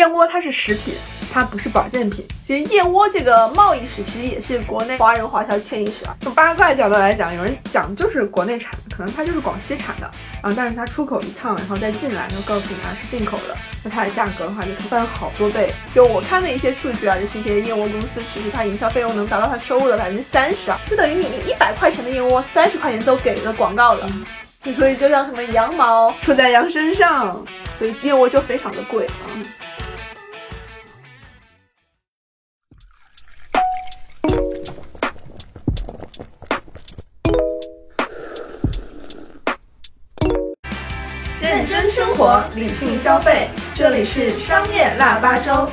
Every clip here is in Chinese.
燕窝它是食品，它不是保健品。其实燕窝这个贸易史，其实也是国内华人华侨迁移史啊。从八卦角度来讲，有人讲就是国内产的，可能它就是广西产的，然后但是它出口一趟，然后再进来，然后告诉你啊是进口的，那它的价格的话就翻好多倍。就我看的一些数据啊，就是一些燕窝公司，其实它营销费用能达到它收入的百分之三十啊，就等于你一百块钱的燕窝，三十块钱都给了广告了。所以就像什么羊毛出在羊身上，所以燕窝就非常的贵啊。活，理性消费，这里是商业腊八粥。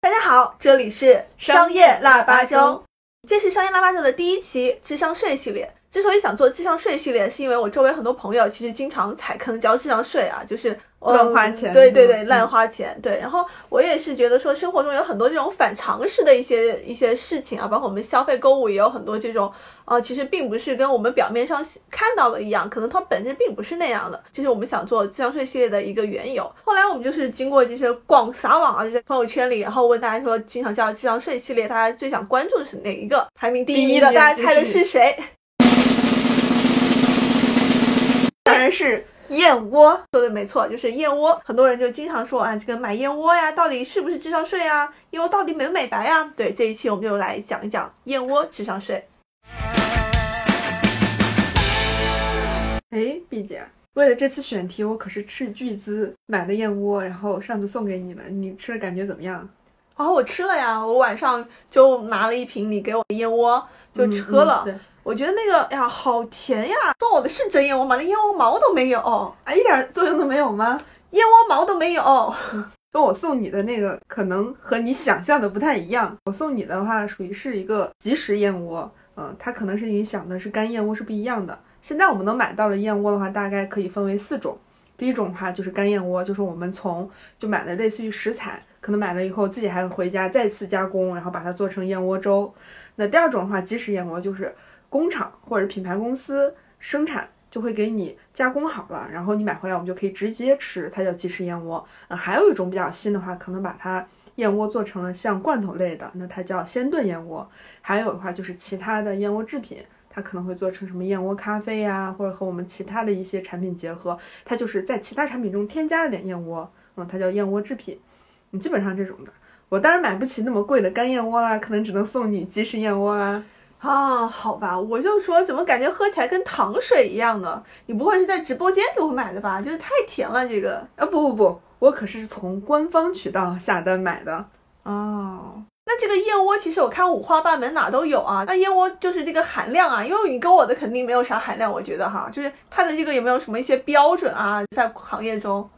大家好，这里是商业腊八粥，这是商业腊八粥的第一期智商税系列。之所以想做智商税系列，是因为我周围很多朋友其实经常踩坑交智商税啊，就是乱花钱。对对对，乱花钱。对，然后我也是觉得说，生活中有很多这种反常识的一些一些事情啊，包括我们消费购物也有很多这种，呃，其实并不是跟我们表面上看到的一样，可能它本质并不是那样的。这是我们想做智商税系列的一个缘由。后来我们就是经过这些广撒网啊，就在朋友圈里，然后问大家说，经常叫智商税系列，大家最想关注的是哪一个？排名第一的，大家猜的是谁？当然是燕窝，说的没错，就是燕窝。很多人就经常说啊，这个买燕窝呀，到底是不是智商税啊？燕窝到底美不美白呀？对，这一期我们就来讲一讲燕窝智商税。哎，毕姐，为了这次选题，我可是斥巨资买的燕窝，然后上次送给你了，你吃了感觉怎么样？哦，我吃了呀，我晚上就拿了一瓶你给我的燕窝就喝了。我觉得那个呀，好甜呀！送我的是真燕窝吗？那燕窝毛都没有啊，一点作用都没有吗？燕窝毛都没有。跟我送你的那个可能和你想象的不太一样。我送你的话，属于是一个即食燕窝，嗯，它可能是你想的是干燕窝是不一样的。现在我们能买到的燕窝的话，大概可以分为四种。第一种的话就是干燕窝，就是我们从就买的类似于食材，可能买了以后自己还会回家再次加工，然后把它做成燕窝粥。那第二种的话，即食燕窝就是。工厂或者品牌公司生产就会给你加工好了，然后你买回来我们就可以直接吃，它叫即食燕窝。呃，还有一种比较新的话，可能把它燕窝做成了像罐头类的，那它叫鲜炖燕窝。还有的话就是其他的燕窝制品，它可能会做成什么燕窝咖啡呀，或者和我们其他的一些产品结合，它就是在其他产品中添加了点燕窝，嗯，它叫燕窝制品。你基本上这种的，我当然买不起那么贵的干燕窝啦，可能只能送你即食燕窝啦。啊，好吧，我就说怎么感觉喝起来跟糖水一样的？你不会是在直播间给我买的吧？就是太甜了，这个啊，不不不，我可是从官方渠道下单买的。哦，那这个燕窝其实我看五花八门，哪都有啊。那燕窝就是这个含量啊，因为你跟我的肯定没有啥含量，我觉得哈，就是它的这个有没有什么一些标准啊？在行业中，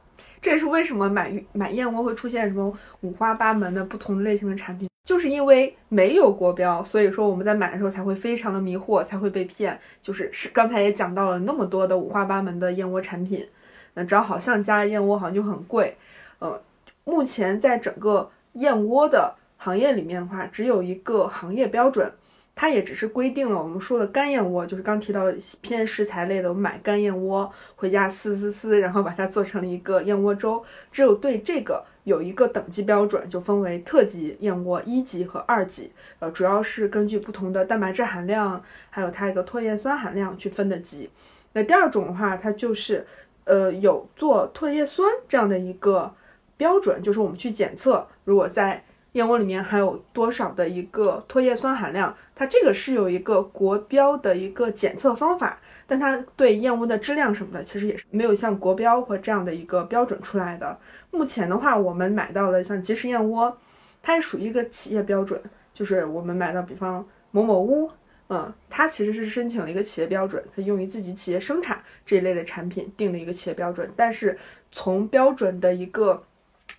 这也是为什么买买燕窝会出现什么五花八门的不同类型的产品。就是因为没有国标，所以说我们在买的时候才会非常的迷惑，才会被骗。就是是刚才也讲到了那么多的五花八门的燕窝产品，那只要好像加了燕窝，好像就很贵。呃，目前在整个燕窝的行业里面的话，只有一个行业标准。它也只是规定了我们说的干燕窝，就是刚提到偏食材类的，我买干燕窝回家撕撕撕，然后把它做成了一个燕窝粥。只有对这个有一个等级标准，就分为特级燕窝一级和二级。呃，主要是根据不同的蛋白质含量，还有它一个唾液酸含量去分的级。那第二种的话，它就是呃有做唾液酸这样的一个标准，就是我们去检测，如果在燕窝里面含有多少的一个唾液酸含量？它这个是有一个国标的一个检测方法，但它对燕窝的质量什么的，其实也是没有像国标或这样的一个标准出来的。目前的话，我们买到了像即食燕窝，它也属于一个企业标准，就是我们买到，比方某某屋，嗯，它其实是申请了一个企业标准，它用于自己企业生产这一类的产品定了一个企业标准，但是从标准的一个。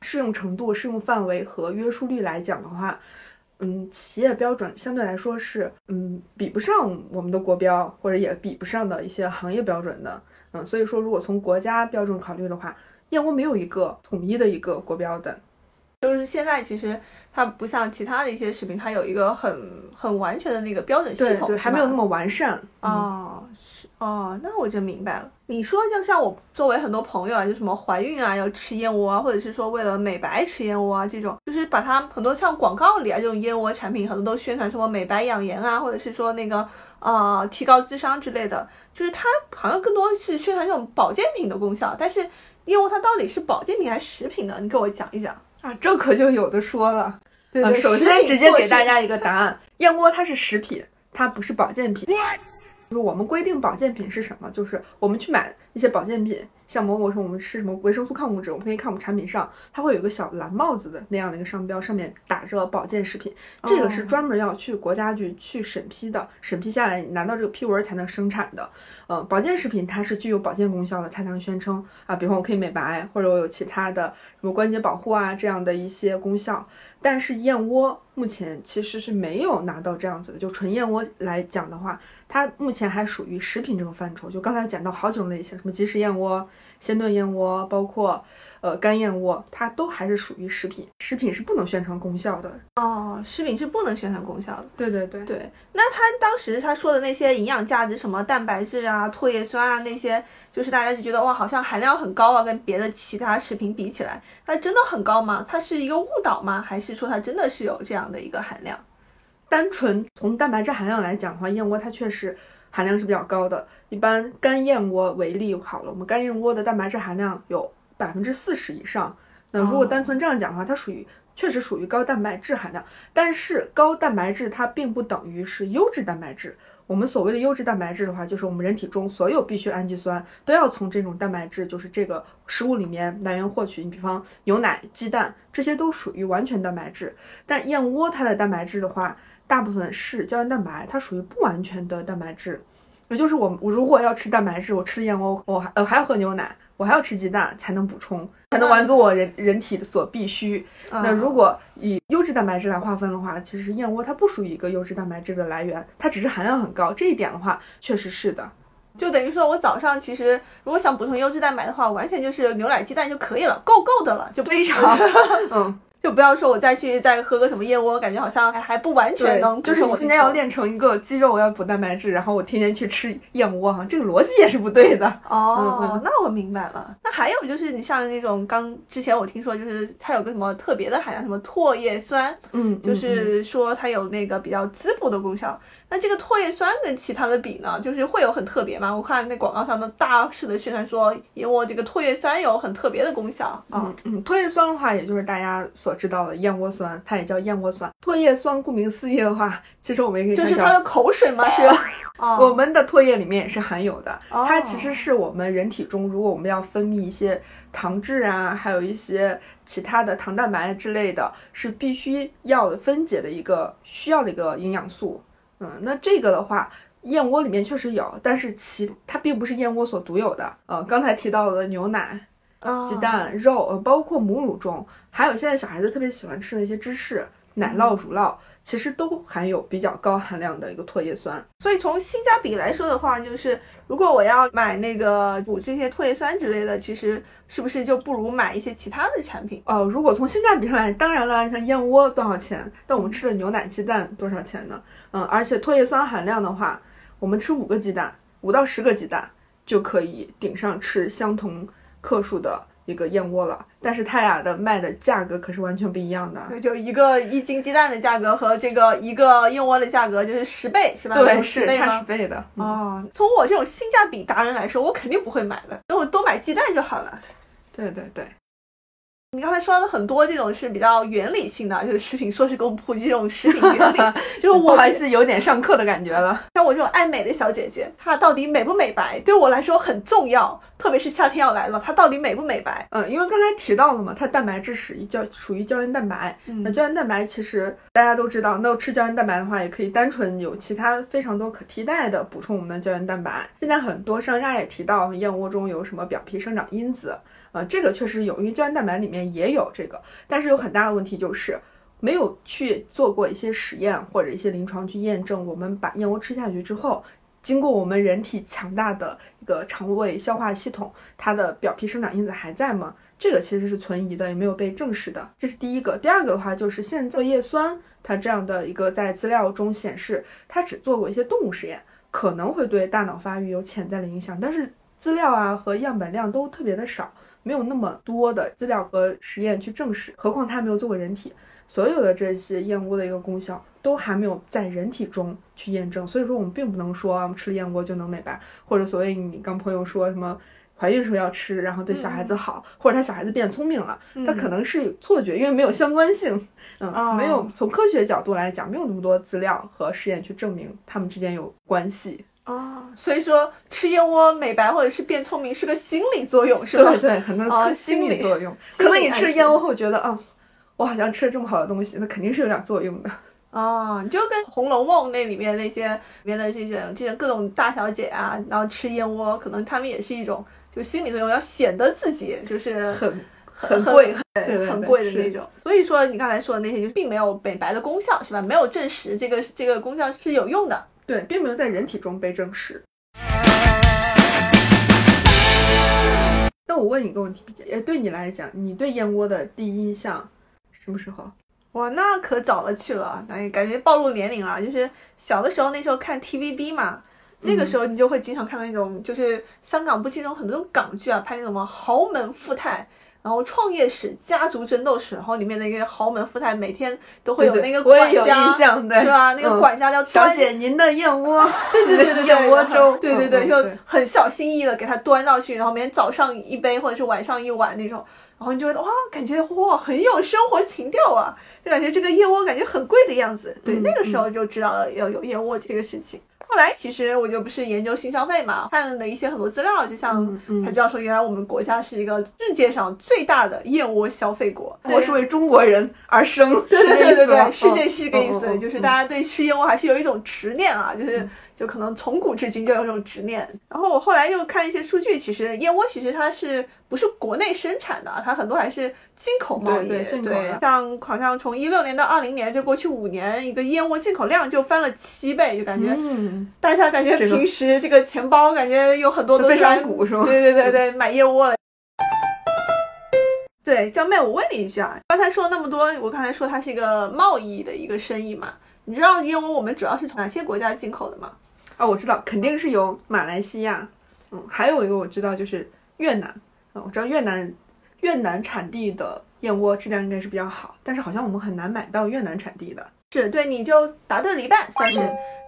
适用程度、适用范围和约束率来讲的话，嗯，企业标准相对来说是，嗯，比不上我们的国标，或者也比不上的一些行业标准的，嗯，所以说如果从国家标准考虑的话，燕窝没有一个统一的一个国标的，就是现在其实它不像其他的一些食品，它有一个很很完全的那个标准系统，对，还没有那么完善。啊，那我就明白了。你说就像我周围很多朋友啊，就什么怀孕啊要吃燕窝啊，或者是说为了美白吃燕窝啊，这种就是把它很多像广告里啊这种燕窝产品，很多都宣传什么美白养颜啊，或者是说那个呃提高智商之类的，就是它好像更多是宣传这种保健品的功效。但是燕窝它到底是保健品还是食品呢？你给我讲一讲。啊，这可就有的说了。对对，首先直接给大家一个答案：燕窝它是食品，它不是保健品。就是我们规定保健品是什么？就是我们去买一些保健品，像某某说我们吃什么维生素抗物质，我们可以看我们产品上它会有一个小蓝帽子的那样的一个商标，上面打着保健食品，这个是哦专门要去国家局去审批的，审批下来你拿到这个批文才能生产的。呃，保健食品它是具有保健功效的，才能宣称啊，比方我可以美白，或者我有其他的什么关节保护啊这样的一些功效。但是燕窝目前其实是没有拿到这样子的，就纯燕窝来讲的话，它目前还属于食品这种范畴。就刚才讲到好几种类型，什么即食燕窝、鲜炖燕窝，包括呃干燕窝，它都还是属于食品。食品是不能宣传功效的。哦，食品是不能宣传功效的。对对对。对，那他当时他说的那些营养价值，什么蛋白质啊、唾液酸啊那些，就是大家就觉得哇，好像含量很高啊，跟别的其他食品比起来，那真的很高吗？它是一个误导吗？还是说它真的是有这样的一个含量？单纯从蛋白质含量来讲的话，燕窝它确实含量是比较高的。一般干燕窝为例好了，我们干燕窝的蛋白质含量有百分之四十以上。那如果单纯这样讲的话，它属于确实属于高蛋白质含量，但是高蛋白质它并不等于是优质蛋白质。我们所谓的优质蛋白质的话，就是我们人体中所有必需氨基酸都要从这种蛋白质，就是这个食物里面来源获取。你比方牛奶、鸡蛋，这些都属于完全蛋白质。但燕窝它的蛋白质的话，大部分是胶原蛋白，它属于不完全的蛋白质。也就是我我如果要吃蛋白质，我吃了燕窝，我还呃还要喝牛奶，我还要吃鸡蛋才能补充，才能满足我人人体所必须。那如果以优质蛋白质来划分的话，其实燕窝它不属于一个优质蛋白质的来源，它只是含量很高。这一点的话，确实是的。就等于说我早上其实如果想补充优质蛋白的话，完全就是牛奶、鸡蛋就可以了，够够的了，就非常，嗯，就不要说我再去再喝个什么燕窝，感觉好像还还不完全能，就是我你今天要练成一个肌肉，我要补蛋白质，然后我天天去吃燕窝哈，这个逻辑也是不对的。哦，嗯嗯那我明白了。那还有就是，你像那种刚之前我听说，就是它有个什么特别的含量，什么唾液酸，嗯，就嗯是说它有那个比较滋补的功效。那这个唾液酸跟其他的比呢，就是会有很特别吗？我看那广告上都大肆的宣传说，燕窝这个唾液酸有很特别的功效啊。嗯嗯，唾液酸的话，也就是大家所知道的燕窝酸，它也叫燕窝酸。唾液酸顾名思义的话，其实我们也可以就是它的口水吗？是哦，我们的唾液里面也是含有的，哦它其实是我们人体中，如果我们要分泌一些糖质啊，还有一些其他的糖蛋白之类的，是必须要的分解的一个需要的一个营养素。嗯，那这个的话，燕窝里面确实有，但是其它并不是燕窝所独有的。呃，刚才提到的牛奶、哦鸡蛋、肉，呃，包括母乳中，还有现在小孩子特别喜欢吃的一些芝士、奶酪、乳酪，其实都含有比较高含量的一个唾液酸。所以从性价比来说的话，就是如果我要买那个补这些唾液酸之类的，其实是不是就不如买一些其他的产品？哦，如果从性价比上来，当然了，像燕窝多少钱？但我们吃的牛奶、鸡蛋多少钱呢？嗯，而且唾液酸含量的话，我们吃五个鸡蛋，五到十个鸡蛋就可以顶上吃相同克数的一个燕窝了。但是它俩的卖的价格可是完全不一样的。对，就一个一斤鸡蛋的价格和这个一个燕窝的价格就是十倍，是吧？对，是差十倍十倍的。嗯哦，从我这种性价比达人来说，我肯定不会买的，那我多买鸡蛋就好了。对对对。你刚才说的很多这种是比较原理性的，就是食品硕士给我们普及这种食品原理，就是我还是，有点上课的感觉了。像我这种爱美的小姐姐，她到底美不美白，对我来说很重要，特别是夏天要来了，它到底美不美白？嗯，因为刚才提到了嘛，它蛋白质属于胶属于胶原蛋白。嗯那胶原蛋白其实大家都知道，那吃胶原蛋白的话，也可以单纯有其他非常多可替代的补充我们的胶原蛋白。现在很多商家也提到燕窝中有什么表皮生长因子，呃，这个确实有，因为胶原蛋白里面也有这个，但是有很大的问题就是。没有去做过一些实验或者一些临床去验证，我们把燕窝吃下去之后，经过我们人体强大的一个肠胃消化系统，它的表皮生长因子还在吗？这个其实是存疑的，也没有被证实的。这是第一个。第二个的话，就是现在叶酸它这样的一个在资料中显示，它只做过一些动物实验，可能会对大脑发育有潜在的影响，但是资料啊和样本量都特别的少，没有那么多的资料和实验去证实。何况它还没有做过人体，所有的这些燕窝的一个功效都还没有在人体中去验证。所以说我们并不能说我们吃了燕窝就能美白，或者所谓你刚朋友说什么。怀孕时候要吃，然后对小孩子好，或者他小孩子变聪明了，他可能是错觉，因为没有相关性，嗯，没有从科学角度来讲，没有那么多资料和实验去证明他们之间有关系啊。所以说吃燕窝美白或者是变聪明是个心理作用，是吧？对对，可能心理作用。可能你吃燕窝后觉得，啊，我好像吃了这么好的东西，那肯定是有点作用的。哦，你就跟《红楼梦》那里面那些里面的这些这些各种大小姐啊，然后吃燕窝，可能他们也是一种。就心理作用要显得自己就是很很贵，很贵的那种。所以说你刚才说的那些，就并没有美白的功效，是吧？没有证实这个这个功效是有用的，对，并没有在人体中被证实。那我问你一个问题，也对你来讲，你对燕窝的第一印象什么时候？哇，那可早了去了，那感觉暴露年龄了。就是小的时候，那时候看 TVB 嘛。那个时候你就会经常看到那种，就是香港不经常很多种港剧啊，拍那种什么豪门富太，然后创业史、家族争斗史，然后里面的一个豪门富太每天都会有那个管家，是吧？那个管家叫小姐，您的燕窝，对对对对，燕窝粥，对对对，就很小心翼翼的给他端到去，然后每天早上一杯或者是晚上一碗那种，然后你就觉得哇，感觉哇很有生活情调啊，就感觉这个燕窝感觉很贵的样子。对，那个时候就知道了要有燕窝这个事情。后来其实我就不是研究新消费嘛，看了一些很多资料，就像才知道说，原来我们国家是一个世界上最大的燕窝消费国，我是为中国人而生，对对对对，世界是这个意思，就是大家对吃燕窝还是有一种执念啊，就是就可能从古至今就有这种执念。然后我后来又看一些数据，其实燕窝其实它是。不是国内生产的，它很多还是进口贸易。对对，像好像从一六年到二零年，就过去五年，一个燕窝进口量就翻了七倍，就感觉大家感觉平时这个钱包感觉有很多都非常鼓，是吗？对对对对，买燕窝了。对，江妹，我问你一句啊，刚才说那么多，我刚才说它是一个贸易的一个生意嘛？你知道燕窝我们主要是从哪些国家进口的吗？啊，我知道，肯定是有马来西亚，嗯，还有一个我知道就是越南。我知道越南，越南产地的燕窝质量应该是比较好，但是好像我们很难买到越南产地的。是对，你就答对了一半，算是。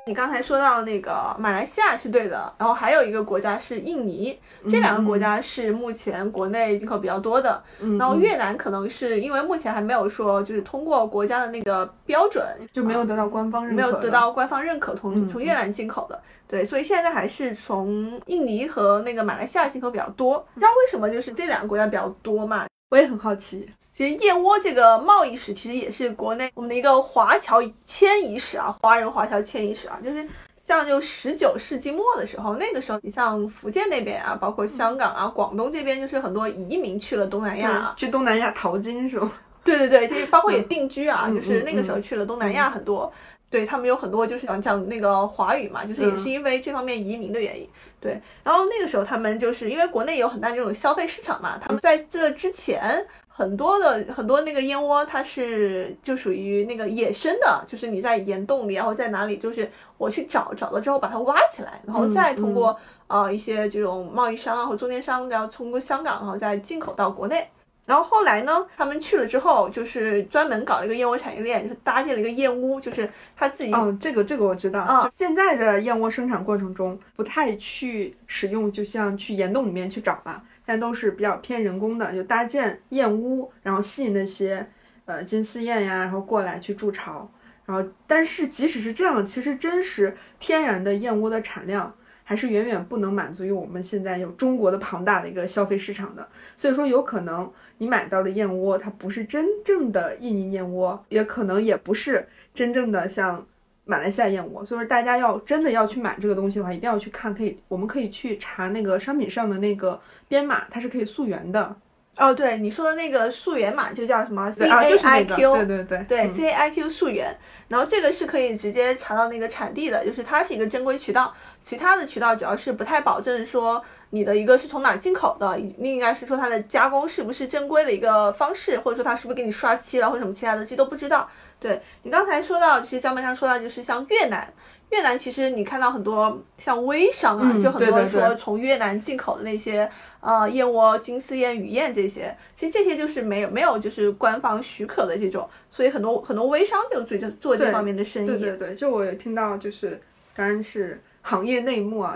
你刚才说到那个马来西亚是对的，然后还有一个国家是印尼，这两个国家是目前国内进口比较多的。嗯，然后越南可能是因为目前还没有说就是通过国家的那个标准，就没有得到官方认可，没有得到官方认可，从从越南进口的。对，所以现在还是从印尼和那个马来西亚进口比较多。你知道为什么就是这两个国家比较多嘛？我也很好奇。其实燕窝这个贸易史其实也是国内我们的一个华侨迁移史啊，华人华侨迁移史啊，就是。像就十九世纪末的时候，那个时候你像福建那边啊，包括香港啊、广东这边，就是很多移民去了东南亚，去东南亚淘金是吗？对对对，就是包括也定居啊，就是那个时候去了东南亚很多，对他们有很多就是讲讲那个华语嘛，就是也是因为这方面移民的原因。对，然后那个时候他们就是因为国内有很大这种消费市场嘛，他们在这之前。很多的很多那个燕窝，它是就属于那个野生的，就是你在岩洞里，然后在哪里，就是我去找找了之后把它挖起来，然后再通过呃一些这种贸易商啊或中间商，然后通过香港，然后再进口到国内。然后后来呢，他们去了之后，就是专门搞了一个燕窝产业链，就是搭建了一个燕屋，就是他自己。嗯，这个这个我知道。啊，现在的燕窝生产过程中不太去使用，就像去岩洞里面去找了。但都是比较偏人工的，就搭建燕屋，然后吸引那些呃金丝燕呀，然后过来去筑巢。然后，但是即使是这样，其实真实天然的燕窝的产量还是远远不能满足于我们现在有中国的庞大的一个消费市场的。所以说，有可能你买到的燕窝它不是真正的印尼燕窝，也可能也不是真正的像。马来西亚燕窝，所以说大家要真的要去买这个东西的话，一定要去看，可以，我们可以去查那个商品上的那个编码，它是可以溯源的。哦，对，你说的那个溯源码就叫什么 C A I Q，对对对，对 C A I Q 溯源，然后这个是可以直接查到那个产地的，就是它是一个正规渠道，其他的渠道主要是不太保证说你的一个是从哪进口的，另应该是说它的加工是不是正规的一个方式，或者说它是不是给你刷漆了或者什么其他的，这都不知道。对你刚才说到，其实江面上说到就是像越南，越南其实你看到很多像微商啊，嗯就很多说从越南进口的那些呃燕窝、金丝燕、雨燕这些，其实这些就是没有没有就是官方许可的这种，所以很多很多微商就做这做这方面的生意。对对对，就我有听到，就是当然是行业内幕啊，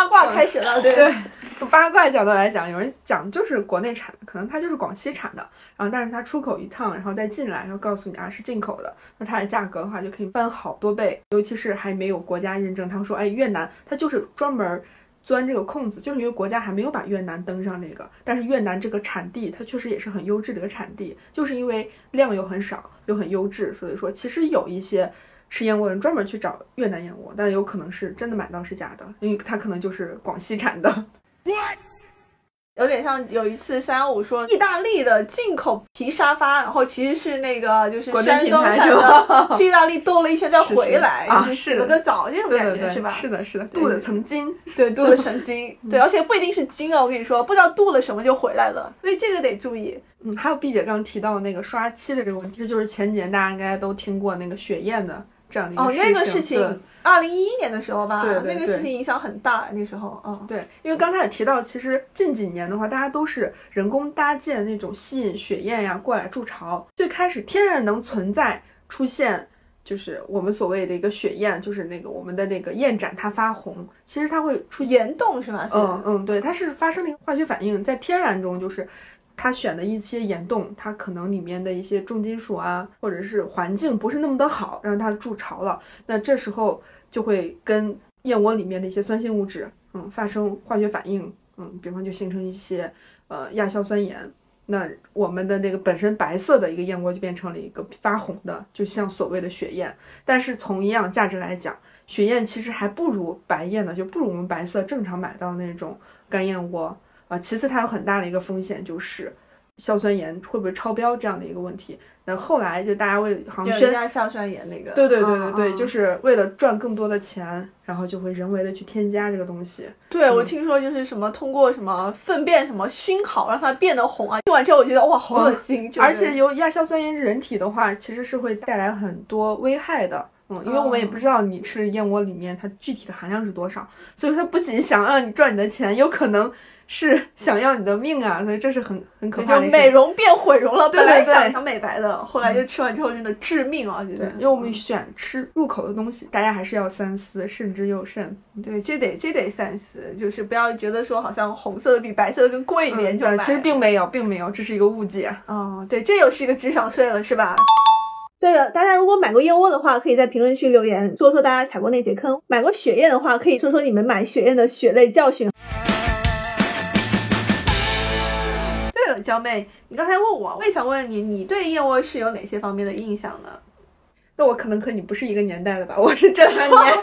八卦开始了，对对，从八卦角度来讲，有人讲就是国内产的，可能它就是广西产的，然后但是它出口一趟，然后再进来，然后告诉你啊是进口的，那它的价格的话就可以翻好多倍，尤其是还没有国家认证，他们说哎越南它就是专门。钻这个空子，就是因为国家还没有把越南登上这个，但是越南这个产地它确实也是很优质的一个产地，就是因为量又很少又很优质，所以说其实有一些吃燕窝人专门去找越南燕窝，但有可能是真的买到是假的，因为它可能就是广西产的。有点像有一次三幺五说意大利的进口皮沙发，然后其实是那个就是山东产的，去意大利兜了一圈再回来，是是啊就是洗了个澡这种对对对，感觉是吧？是的，是的，镀了层金。对，镀了层金，对，而且不一定是金啊，我跟你说，不知道镀了什么就回来了，所以这个得注意。嗯，还有毕姐刚刚提到那个刷漆的这个问题，这就是前几年大家应该都听过那个雪燕的这样的一哦，事情。那个事情，二零一一年的时候吧，对对那个事情影响很大，那时候，嗯，对，因为刚才也提到，其实近几年的话，大家都是人工搭建那种吸引雪燕呀过来筑巢。最开始天然能存在出现，就是我们所谓的一个雪燕，就是那个我们的那个燕盏它发红，其实它会出现，岩洞是吧？嗯嗯，对，它是发生了一个化学反应，在天然中就是。它选的一些岩洞，它可能里面的一些重金属啊，或者是环境不是那么的好，让它筑巢了。那这时候就会跟燕窝里面的一些酸性物质，嗯，发生化学反应，嗯，比方就形成一些呃亚硝酸盐。那我们的那个本身白色的一个燕窝就变成了一个发红的，就像所谓的血燕。但是从营养价值来讲，血燕其实还不如白燕呢，就不如我们白色正常买到的那种干燕窝。啊，其次它有很大的一个风险，就是硝酸盐会不会超标这样的一个问题。那后来就大家为好像有宣，亚硝酸盐那个，对对对对对，嗯就是为了赚更多的钱，然后就会人为的去添加这个东西。对，我嗯听说就是什么通过什么粪便什么熏烤让它变得红啊，听完之后我觉得哇好恶心，就是而且有亚硝酸盐人体的话，其实是会带来很多危害的。嗯，因为我们也不知道你吃燕窝里面它具体的含量是多少，所以它不仅想让你赚你的钱，有可能是想要你的命啊，所以这是很很可就怕美容变毁容了，对本来对对想想美白的，后来就吃完之后真的致命啊，觉得，对因为我们选吃入口的东西，大家还是要三思，慎之又慎。对这得这得三思，就是不要觉得说好像红色的比白色的更贵一点就买，嗯，其实并没有，并没有，这是一个误解。哦，对，这又是一个智商税了，是吧？对了，大家如果买过燕窝的话，可以在评论区留言说说大家踩过那些坑；买过雪燕的话，可以说说你们买雪燕的血泪教训。娇妹，你刚才问我，我也想问你，你对燕窝是有哪些方面的印象呢？那我可能和你不是一个年代的吧？我是这两年，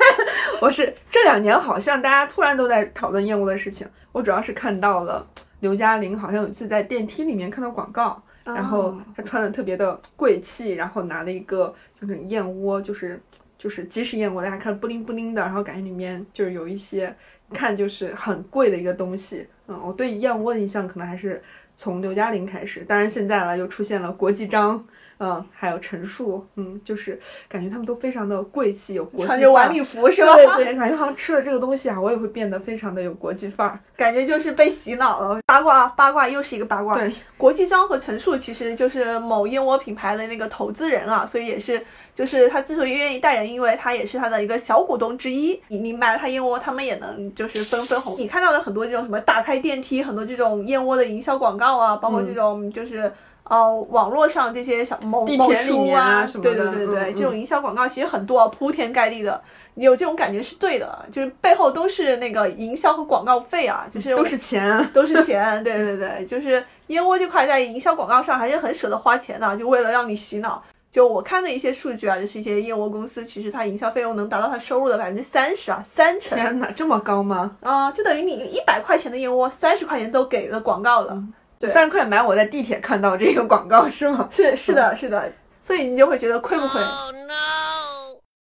我是这两年好像大家突然都在讨论燕窝的事情。我主要是看到了刘嘉玲好像有一次在电梯里面看到广告，然后哦她穿的特别的贵气，然后拿了一个就是燕窝，就是就是即食燕窝，大家看布灵布灵的，然后感觉里面就是有一些看就是很贵的一个东西。嗯，我对燕窝的印象可能还是从刘嘉玲开始，当然现在了又出现了国际章。嗯，还有陈数，嗯，就是感觉他们都非常的贵气，有国际穿着晚礼服是吧？对对，感觉好像吃了这个东西啊，我也会变得非常的有国际范儿。感觉就是被洗脑了。八卦八卦又是一个八卦。对，国际章和陈数其实就是某燕窝品牌的那个投资人啊，所以也是就是他之所以愿意带人，因为他也是他的一个小股东之一。你你买了他燕窝，他们也能就是分分红。你看到的很多这种什么打开电梯，很多这种燕窝的营销广告啊，包括这种就是。呃，网络上这些小某某书面啊什么对的对对对，嗯这种营销广告其实很多，铺天盖地的。你有这种感觉是对的，就是背后都是那个营销和广告费啊，就是都是钱。都是钱，对对对，就是燕窝这块在营销广告上还是很舍得花钱的，就为了让你洗脑。就我看的一些数据啊，就是一些燕窝公司，其实它营销费用能达到它收入的百分之三十啊，三成天哪，这么高吗？啊、就等于你一百块钱的燕窝，三十块钱都给了广告了。对三十块买，我在地铁看到这个广告是吗？是是的，是的，所以你就会觉得亏不亏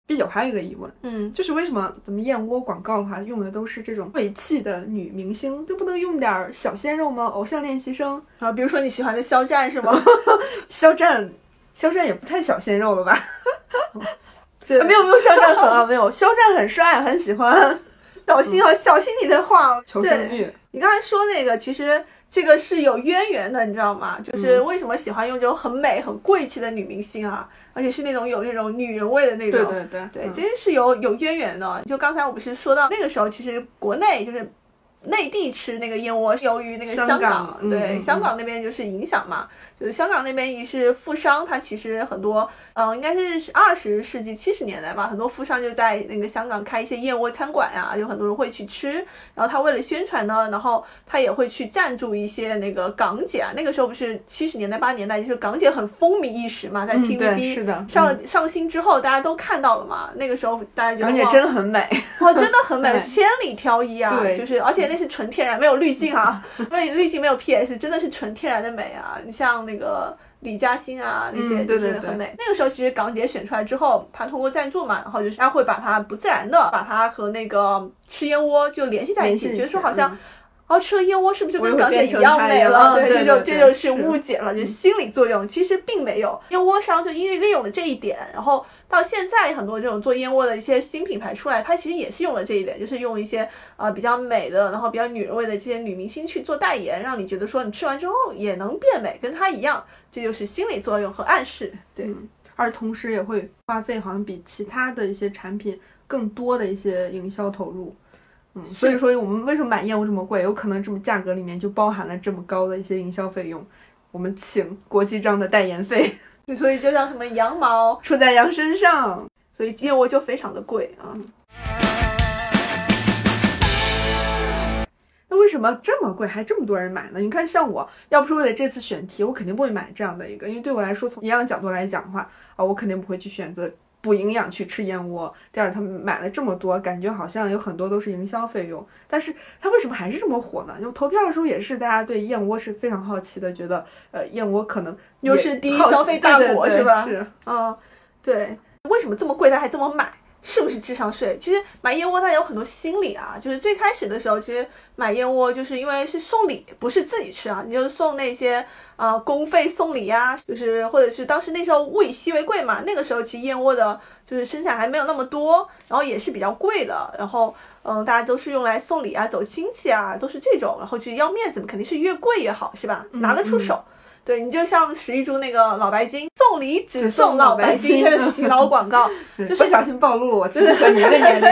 ？B 九还有一个疑问，嗯，就是为什么咱们燕窝广告的话用的都是这种贵气的女明星，就不能用点儿小鲜肉吗？偶像练习生，啊，比如说你喜欢的肖战是吗？肖战，肖战也不太小鲜肉了吧？对，没有没有肖战粉啊，没有，肖战很帅，很喜欢。小心哦，小心你的话。求生欲。你刚才说那个，其实这个是有渊源的，你知道吗？就是为什么喜欢用这种很美、很贵气的女明星啊，而且是那种有那种女人味的那种。对对对对，这是有有渊源的。就刚才我不是说到那个时候，其实国内就是。内地吃那个燕窝是由于那个香港，对香港那边就是影响嘛，就是香港那边也是富商，他其实很多，嗯，应该是二十世纪七十年代吧，很多富商就在那个香港开一些燕窝餐馆呀，有很多人会去吃，然后他为了宣传呢，然后他也会去赞助一些那个港姐啊，那个时候不是七十年代八十年代，就是港姐很风靡一时嘛，在 TVB 上上新之后，大家都看到了嘛，那个时候大家觉得港姐真的很美，哇，真的很美，千里挑一啊，就是而且。那是纯天然，没有滤镜啊，没有滤镜没有 PS，真的是纯天然的美啊！你像那个李嘉欣啊，那些就是很美。那个时候其实港姐选出来之后，她通过赞助嘛，然后就是她会把它不自然的把它和那个吃燕窝就联系在一起，觉得说好像。然后吃了燕窝是不是就跟港姐一样美了？对，这就这就是误解了，就是心理作用。其实并没有，燕窝商就因为利用了这一点，然后到现在很多这种做燕窝的一些新品牌出来，它其实也是用了这一点，就是用一些呃比较美的，然后比较女人味的这些女明星去做代言，让你觉得说你吃完之后也能变美，跟她一样，这就是心理作用和暗示。对，而同时也会花费好像比其他的一些产品更多的一些营销投入。嗯，所以说我们为什么买燕窝这么贵？有可能这么价格里面就包含了这么高的一些营销费用。我们请国际章的代言费，所以就像什么羊毛出在羊身上，所以燕窝就非常的贵啊。什么这么贵还这么多人买呢？你看，像我要不是为了这次选题，我肯定不会买这样的一个，因为对我来说，从营养角度来讲的话，啊，我肯定不会去选择。补营养去吃燕窝，第二他们买了这么多，感觉好像有很多都是营销费用，但是它为什么还是这么火呢？就投票的时候也是，大家对燕窝是非常好奇的，觉得呃燕窝可能又是第一消费大国是吧？是，嗯，对，为什么这么贵，他还这么买？是不是智商税？其实买燕窝它有很多心理啊，就是最开始的时候，其实买燕窝就是因为是送礼，不是自己吃啊，你就送那些啊公费送礼呀，就是或者是当时那时候物以稀为贵嘛，那个时候其实燕窝的就是生产还没有那么多，然后也是比较贵的，然后嗯大家都是用来送礼啊、走亲戚啊，都是这种，然后去要面子嘛，肯定是越贵越好，是吧？拿得出手。对你就像史玉柱那个老白金送礼只送老白金的 洗脑广告，就是不小心暴露了我真的和你的年龄，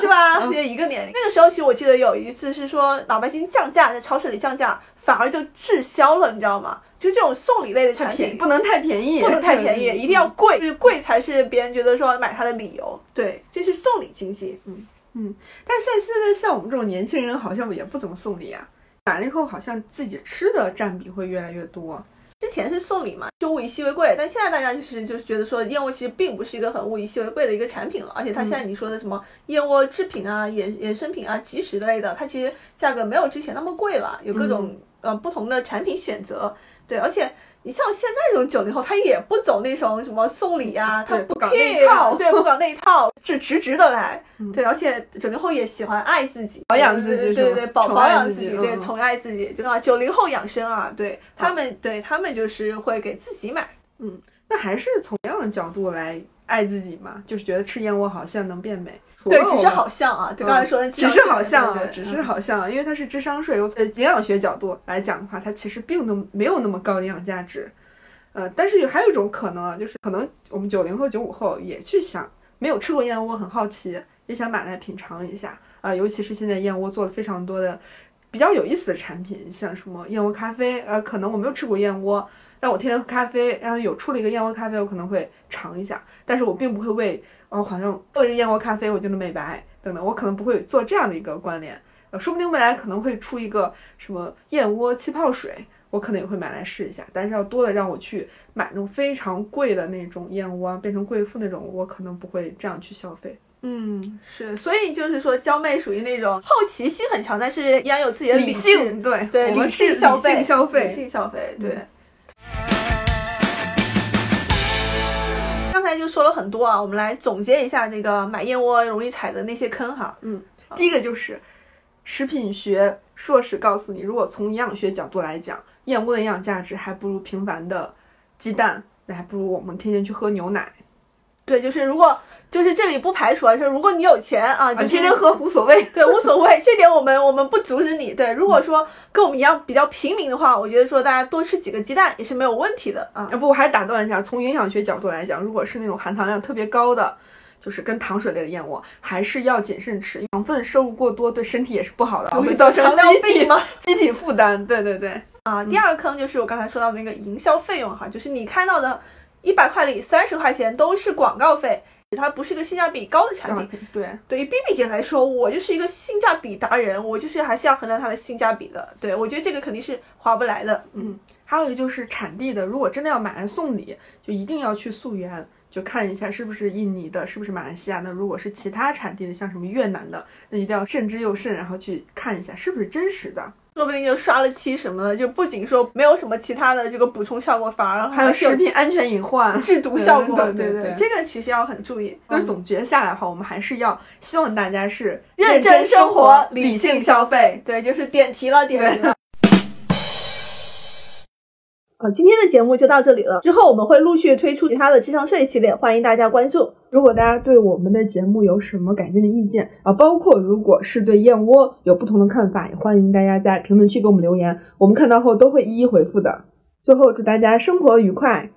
是吧？一个年龄。那个时候其实我记得有一次是说老白金降价，在超市里降价，反而就滞销了，你知道吗？就这种送礼类的产品不能太便宜，不能太便宜，一定要贵，就是贵才是别人觉得说买它的理由。对，这是送礼经济。嗯嗯，但是现现在像我们这种年轻人好像也不怎么送礼啊。买了以后，好像自己吃的占比会越来越多。之前是送礼嘛，就物以稀为贵，但现在大家就是就是觉得说燕窝其实并不是一个很物以稀为贵的一个产品了，而且它现在你说的什么燕窝制品啊、衍衍生品啊、即食类的，它其实价格没有之前那么贵了，有各种呃不同的产品选择。对，而且你像现在这种九零后，他也不走那种什么送礼啊，他不搞那一套，对，不搞那一套，是直直的来。对，而且九零后也喜欢爱自己，保养自己，对对对，保保养自己，对，宠爱自己，就啊，九零后养生啊，对他们，对他们就是会给自己买。嗯，那还是从这样的角度来爱自己嘛，就是觉得吃燕窝好像能变美。对，只是好像啊，就刚才说的，只是好像啊，只是好像，因为它是智商税。从营养学角度来讲的话，它其实并都没有那么高营养价值。呃，但是有还有一种可能啊，就是可能我们九零后、九五后也去想，没有吃过燕窝，很好奇，也想买来品尝一下啊。尤其是现在燕窝做了非常多的比较有意思的产品，像什么燕窝咖啡，呃，可能我没有吃过燕窝，但我天天喝咖啡，然后有出了一个燕窝咖啡，我可能会尝一下，但是我并不会为。哦，好像做一个燕窝咖啡，我就能美白等等，我可能不会做这样的一个关联。呃，说不定未来可能会出一个什么燕窝气泡水，我可能也会买来试一下。但是要多的让我去买那种非常贵的那种燕窝，变成贵妇那种，我可能不会这样去消费。嗯，是，所以就是说，娇妹属于那种好奇心很强，但是依然有自己的理性，对对，理性消费，理性消费，理性消费，对。刚才就说了很多啊，我们来总结一下那个买燕窝容易踩的那些坑哈。嗯，第一个就是食品学硕士告诉你，如果从营养学角度来讲，燕窝的营养价值还不如平凡的鸡蛋，那还不如我们天天去喝牛奶。对，就是如果。就是这里不排除啊，就是如果你有钱啊，就天天喝无所谓，对，无所谓，这点我们我们不阻止你。对，如果说跟我们一样比较平民的话，我觉得说大家多吃几个鸡蛋也是没有问题的啊。要不，我还是打断一下，从营养学角度来讲，如果是那种含糖量特别高的。就是跟糖水类的燕窝，还是要谨慎吃，糖分摄入过多对身体也是不好的，会造成糖尿病吗？机体负担，对对对。啊，第二个坑就是我刚才说到的那个营销费用哈，就是你看到的一百块里三十块钱都是广告费，它不是个性价比高的产品。对，对于 B B 姐来说，我就是一个性价比达人，我就是还是要衡量它的性价比的。对我觉得这个肯定是划不来的。嗯，还有一个就是产地的，如果真的要买来送礼，就一定要去溯源。就看一下是不是印尼的，是不是马来西亚的。如果是其他产地的，像什么越南的，那一定要慎之又慎，然后去看一下是不是真实的。说不定就刷了漆什么的，就不仅说没有什么其他的这个补充效果，反而还有食品安全隐患、制毒效果。对对，这个其实要很注意。就是总结下来的话，我们还是要希望大家是认真生活、理性消费。对，就是点题了，点题了。今天的节目就到这里了。之后我们会陆续推出其他的智商税系列，欢迎大家关注。如果大家对我们的节目有什么改进的意见啊，包括如果是对燕窝有不同的看法，也欢迎大家在评论区给我们留言，我们看到后都会一一回复的。最后祝大家生活愉快，